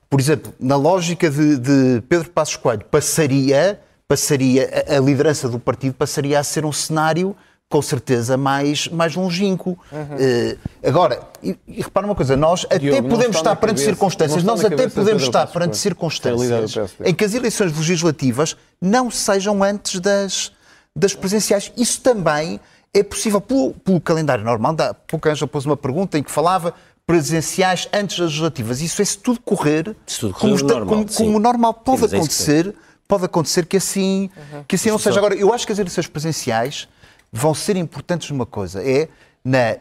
por exemplo, na lógica de, de Pedro Passos Coelho, passaria, passaria a, a liderança do partido passaria a ser um cenário com certeza mais, mais longínquo. Uhum. Uh, agora, e, e repara uma coisa, nós até Diogo, podemos estar perante cabeça, circunstâncias, nós até podemos estar perante circunstâncias em que as eleições legislativas não sejam antes das, das presidenciais. Isso também é possível pelo, pelo calendário normal. Há pouco a Ângela pôs uma pergunta em que falava presidenciais antes das legislativas. Isso é se tudo correr, se tudo correr como, normal, como, como normal pode é acontecer, pode acontecer que assim, uhum. que assim não seja. Agora, eu acho que as eleições presidenciais vão ser importantes numa coisa. É na, eh,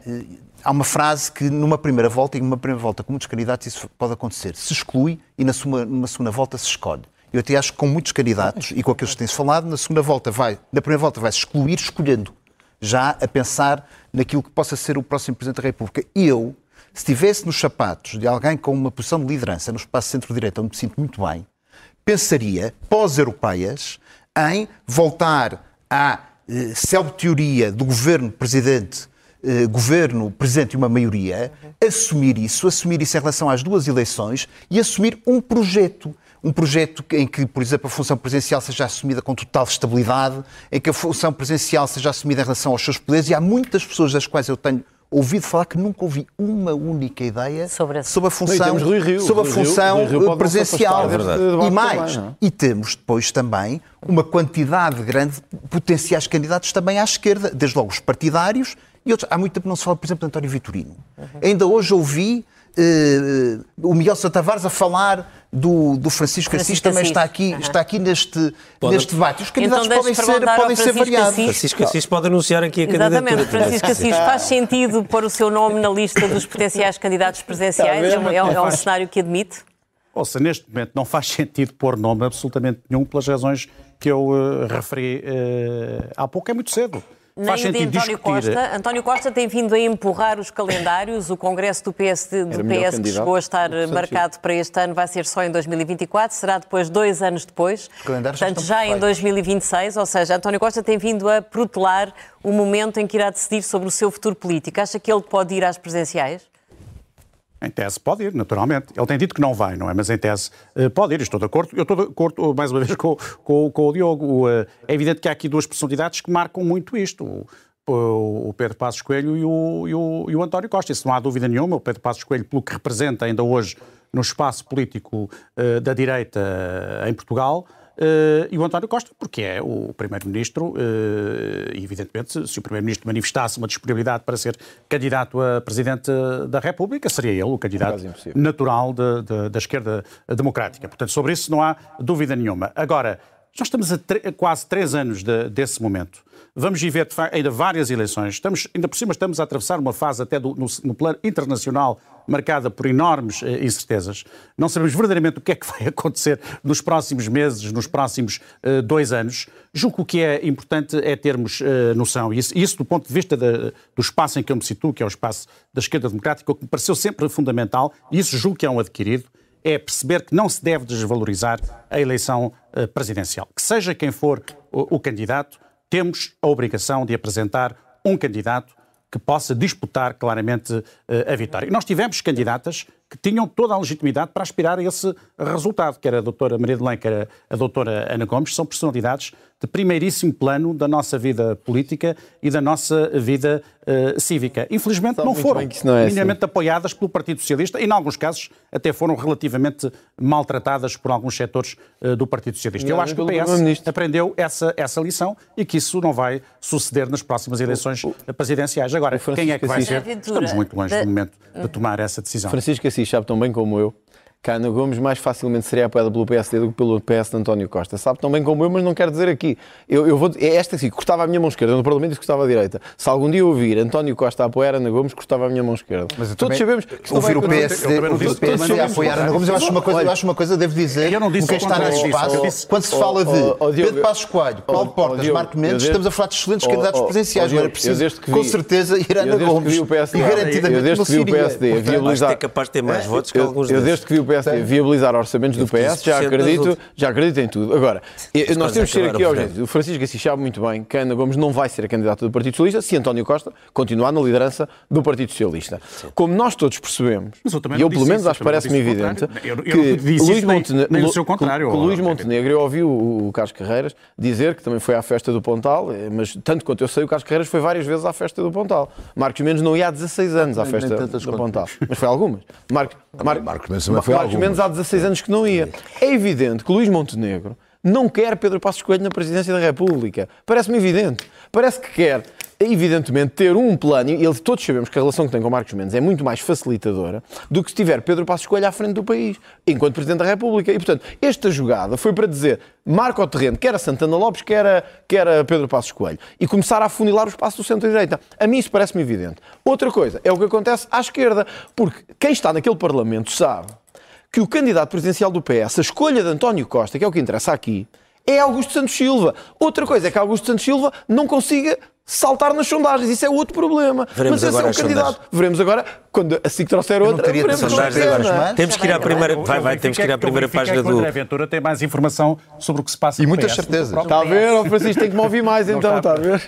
há uma frase que numa primeira volta, e numa primeira volta com muitos candidatos, isso pode acontecer. Se exclui e na suma, numa segunda volta se escolhe. Eu até acho que com muitos candidatos e com aqueles que têm-se falado, na segunda volta vai, na primeira volta vai-se excluir escolhendo, já a pensar naquilo que possa ser o próximo Presidente da República. E eu, se estivesse nos sapatos de alguém com uma posição de liderança no espaço centro-direita, onde me sinto muito bem, pensaria, pós-europeias, em voltar à eh, teoria do governo presidente, eh, governo presidente e uma maioria, assumir isso, assumir isso em relação às duas eleições e assumir um projeto. Um projeto em que, por exemplo, a função presidencial seja assumida com total estabilidade, em que a função presidencial seja assumida em relação aos seus poderes, e há muitas pessoas das quais eu tenho ouvido falar que nunca ouvi uma única ideia sobre, sobre a função, Rio, Rio, sobre a função Rio, presencial. É e mais, também, e temos depois também uma quantidade grande de potenciais candidatos também à esquerda, desde logo os partidários e outros. Há muito tempo não se fala, por exemplo, de António Vitorino. Uhum. Ainda hoje ouvi uh, o Miguel Tavares a falar do, do Francisco, Francisco Assis, também está aqui, uhum. está aqui neste, Pode... neste debate. Os candidatos então, podem ser, podem ser variados. Assis. Francisco Assis pode anunciar aqui a Exatamente. candidatura. Francisco Assis, faz sentido pôr o seu nome na lista dos potenciais candidatos presidenciais? É um, é um, é um cenário que admite? Ouça, neste momento não faz sentido pôr nome absolutamente nenhum pelas razões que eu uh, referi uh, há pouco. É muito cedo nem o de António Costa. António Costa tem vindo a empurrar os calendários. O Congresso do PS, do PS que chegou a estar marcado para este ano vai ser só em 2024, será depois dois anos depois. Portanto, já em 2026, ou seja, António Costa tem vindo a protelar o momento em que irá decidir sobre o seu futuro político. Acha que ele pode ir às presenciais? Em tese pode ir, naturalmente. Ele tem dito que não vai, não é? Mas em tese uh, pode ir. Estou de acordo. Eu estou de acordo, mais uma vez, com, com, com o Diogo. Uh, é evidente que há aqui duas personalidades que marcam muito isto. O, Pedro Passos Coelho e o, e, o, e o, António Costa. Isso não há dúvida nenhuma. O Pedro Passos Coelho, pelo que representa ainda hoje no espaço político uh, da direita em Portugal, Uh, e o António Costa, porque é o Primeiro-Ministro, uh, e evidentemente, se, o Primeiro-Ministro manifestasse uma disponibilidade para ser candidato a Presidente da República, seria ele o candidato natural de, de, da esquerda democrática. Portanto, sobre isso não há dúvida nenhuma. Agora, nós estamos a, a quase três anos de, desse momento. Vamos viver ainda várias eleições. Estamos, ainda por cima estamos a atravessar uma fase até do, no, no plano internacional marcada por enormes eh, incertezas. Não sabemos verdadeiramente o que é que vai acontecer nos próximos meses, nos próximos eh, dois anos. Julgo que o que é importante é termos eh, noção, e isso, isso, do ponto de vista da, do espaço em que eu me situo, que é o espaço da esquerda democrática, o que me pareceu sempre fundamental, e isso julgo que é um adquirido, é perceber que não se deve desvalorizar a eleição eh, presidencial. Que seja quem for o, o candidato, temos a obrigação de apresentar um candidato que possa disputar claramente eh, a vitória. Nós tivemos candidatas que tinham toda a legitimidade para aspirar a esse resultado, quer a doutora Maria de Lém, quer a doutora Ana Gomes, são personalidades de primeiríssimo plano da nossa vida política e da nossa vida uh, cívica. Infelizmente Sabe não foram não é minimamente assim. apoiadas pelo Partido Socialista e, em alguns casos, até foram relativamente maltratadas por alguns setores uh, do Partido Socialista. Não, Eu acho que o PS aprendeu essa, essa lição e que isso não vai suceder nas próximas eleições o, o, presidenciais. Agora, quem é que vai ser? Estamos muito longe da... do momento de tomar essa decisão. Francisco Assis sabe tão bem como eu que a Ana Gomes mais facilmente seria apoiada pelo PSD do que pelo PS de António Costa. Sabe tão bem como eu, mas não quero dizer aqui. Eu, eu vou, é esta assim, cortava a minha mão esquerda no Parlamento e cortava a direita. Se algum dia ouvir António Costa a apoiar Ana Gomes, cortava a minha mão esquerda. Mas todos sabemos que ouvir o PSD, ouvir o PSD a apoiar Ana Gomes, eu acho uma coisa, eu acho uma coisa devo dizer, eu não disse que está nesse espaço, quando se fala de Pedro Passos Coelho, Paulo Portas, Marco Mendes, estamos a falar de excelentes candidatos presidenciais, não era preciso, com certeza, ir Ana Gomes e garantidamente não se iria. É capaz de ter mais votos que alguns Eu desde que vi o PSD viabilizar analisar orçamentos do PS, já acredito, já acredito em tudo. Agora, nós temos que ser aqui. O Francisco Assis sabe muito bem que Ana Gomes não vai ser a candidata do Partido Socialista se António Costa continuar na liderança do Partido Socialista. Como nós todos percebemos, e eu pelo menos acho que parece-me evidente, que Luís Montenegro, Luís Montenegro, eu ouvi o Carlos Carreiras dizer que também foi à festa do Pontal, eh, mas tanto quanto eu sei, o Carlos Carreiras foi várias vezes à festa do Pontal. Marcos Mendes não ia há 16 anos à festa do Pontal, mas foi algumas. Marcos, Marcos Mendes há 16 16 anos que não ia. É evidente que Luís Montenegro não quer Pedro Passos Coelho na presidência da República. Parece-me evidente. Parece que quer, evidentemente, ter um plano, e todos sabemos que a relação que tem com Marcos Mendes é muito mais facilitadora do que se tiver Pedro Passos Coelho à frente do país, enquanto Presidente da República. E, portanto, esta jogada foi para dizer, marca o terreno, quer a Santana Lopes, quer a, quer a Pedro Passos Coelho, e começar a afunilar o espaço do centro-direita. A mim isso parece-me evidente. Outra coisa é o que acontece à esquerda, porque quem está naquele Parlamento sabe que o candidato presidencial do PS, a escolha de António Costa, que é o que interessa aqui, é Augusto Santos Silva. Outra coisa é que Augusto Santos Silva não consiga saltar nas sondagens. Isso é outro problema. Veremos Mas esse é o candidato. Sondagens. Veremos agora, quando assim que trouxer outra, veremos sondagens agora. Temos que ir à primeira, vai, vai, temos que ir à primeira página do... André Ventura tem mais informação sobre o que se passa E muitas certezas. Está a ver, o Francisco tem que me ouvir mais então, está a ver?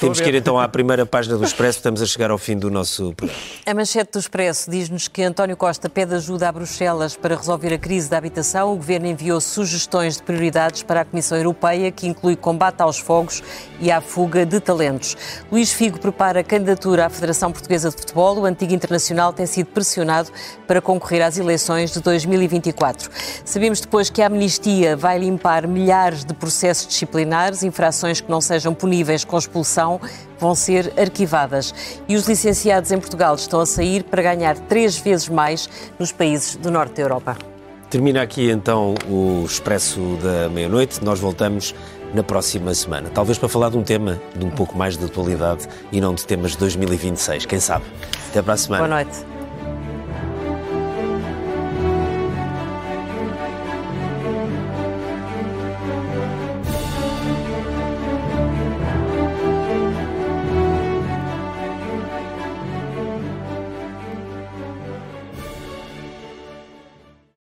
Temos que ir então à primeira página do Expresso, estamos a chegar ao fim do nosso programa. A manchete do Expresso diz-nos que António Costa pede ajuda a Bruxelas para resolver a crise da habitação. O Governo enviou sugestões de prioridades para a Comissão Europeia, que inclui combate aos fogos e à fuga de talentos. Luís Figo prepara candidatura à Federação Portuguesa de Futebol. O antigo internacional tem sido pressionado para concorrer às eleições de 2024. Sabemos depois que a amnistia vai limpar milhares de processos disciplinares, infrações que não sejam puníveis com expulsão vão ser arquivadas. E os licenciados em Portugal estão a sair para ganhar três vezes mais nos países do norte da Europa. Termina aqui então o Expresso da Meia-Noite. Nós voltamos na próxima semana. Talvez para falar de um tema de um pouco mais de atualidade e não de temas de 2026, quem sabe. Até para a semana. Boa noite.